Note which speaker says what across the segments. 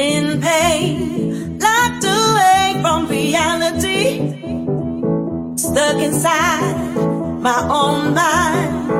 Speaker 1: in pain, locked away from reality, stuck inside my own
Speaker 2: mind.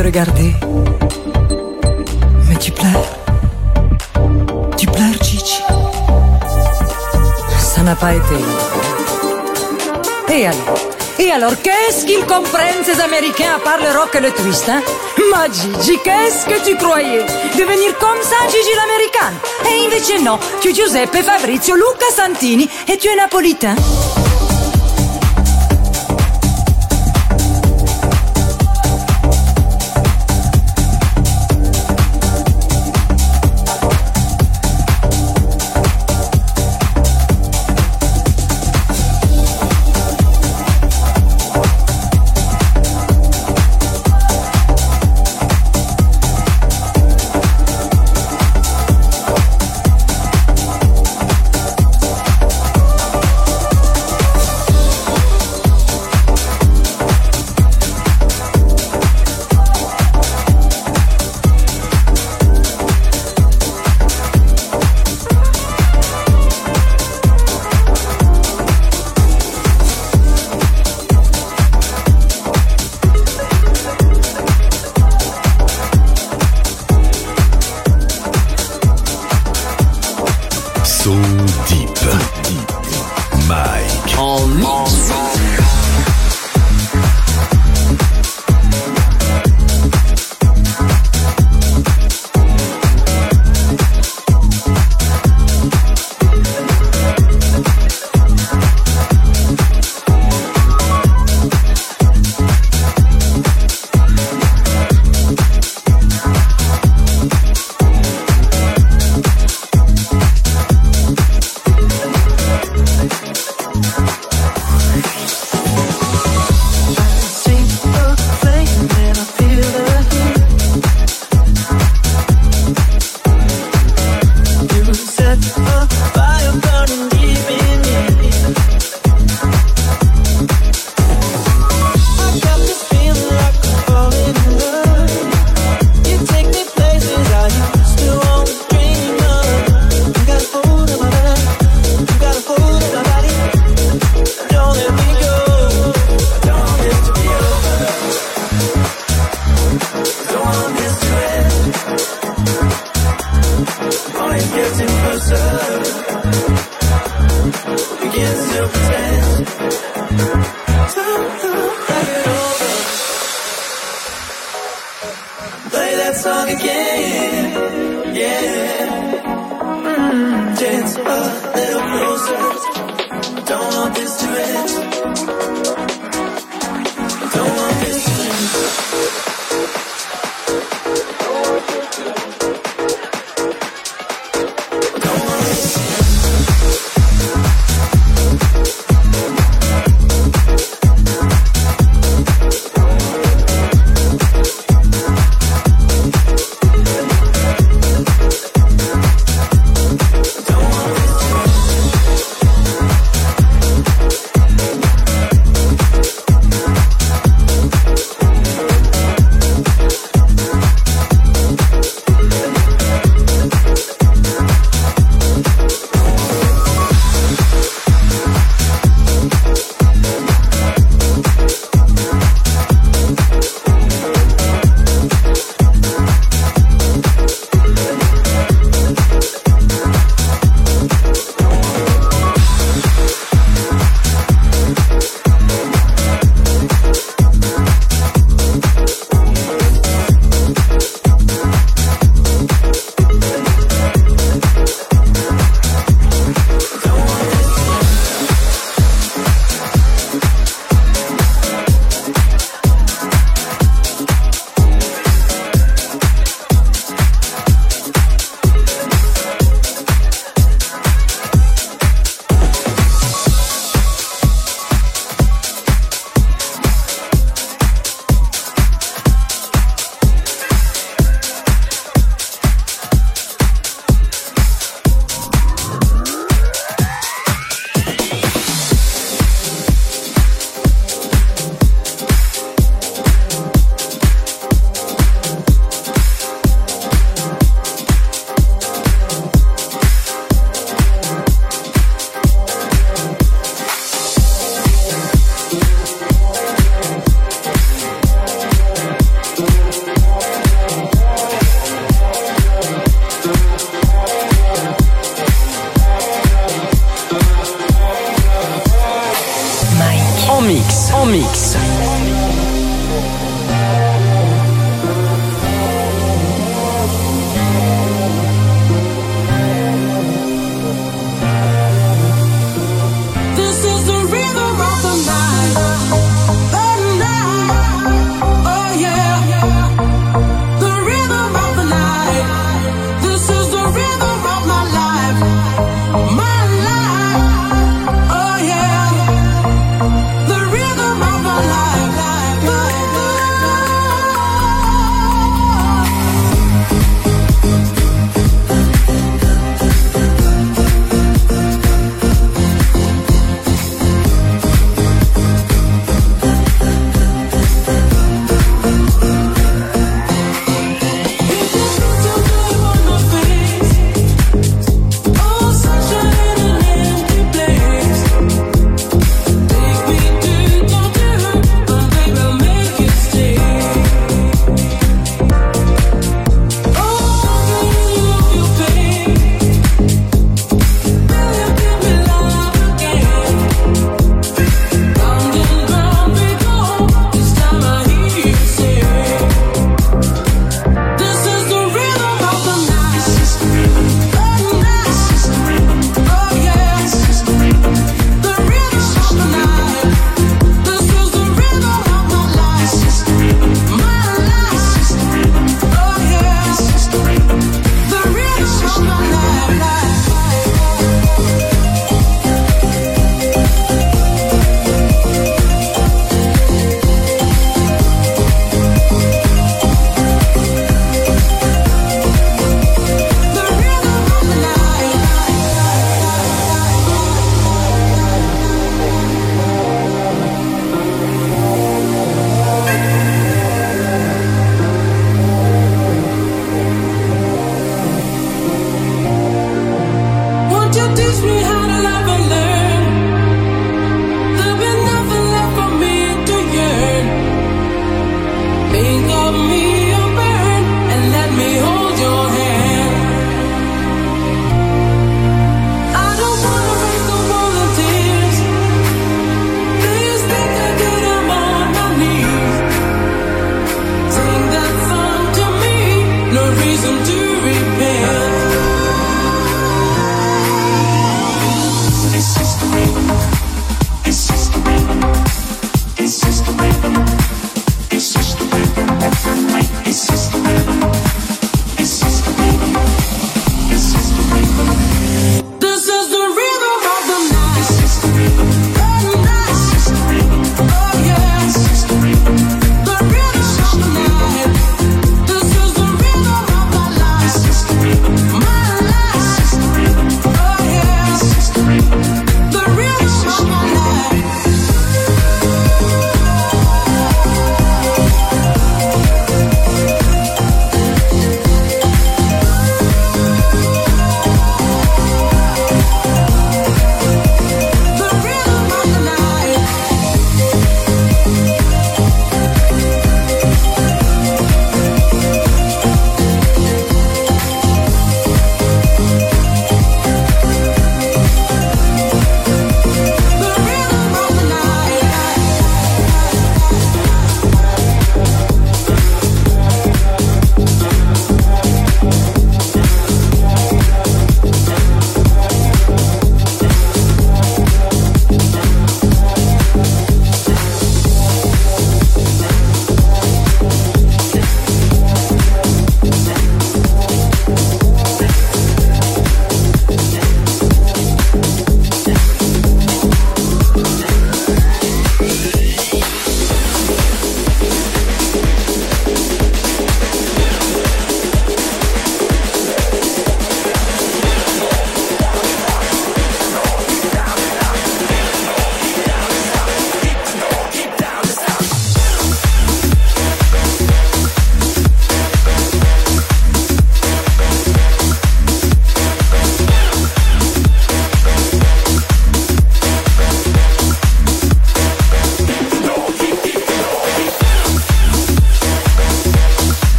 Speaker 2: Te regarder. Mais tu pleures. Tu pleures, Gigi. Ça n'a pas été.
Speaker 3: Et alors Et alors, qu'est-ce qu'ils comprennent ces Américains à part le rock et le twist, hein Ma Gigi, qu'est-ce que tu croyais Devenir comme ça, Gigi l'américaine Et invece no, tu Giuseppe, Fabrizio, Luca Santini et tu es napolitain.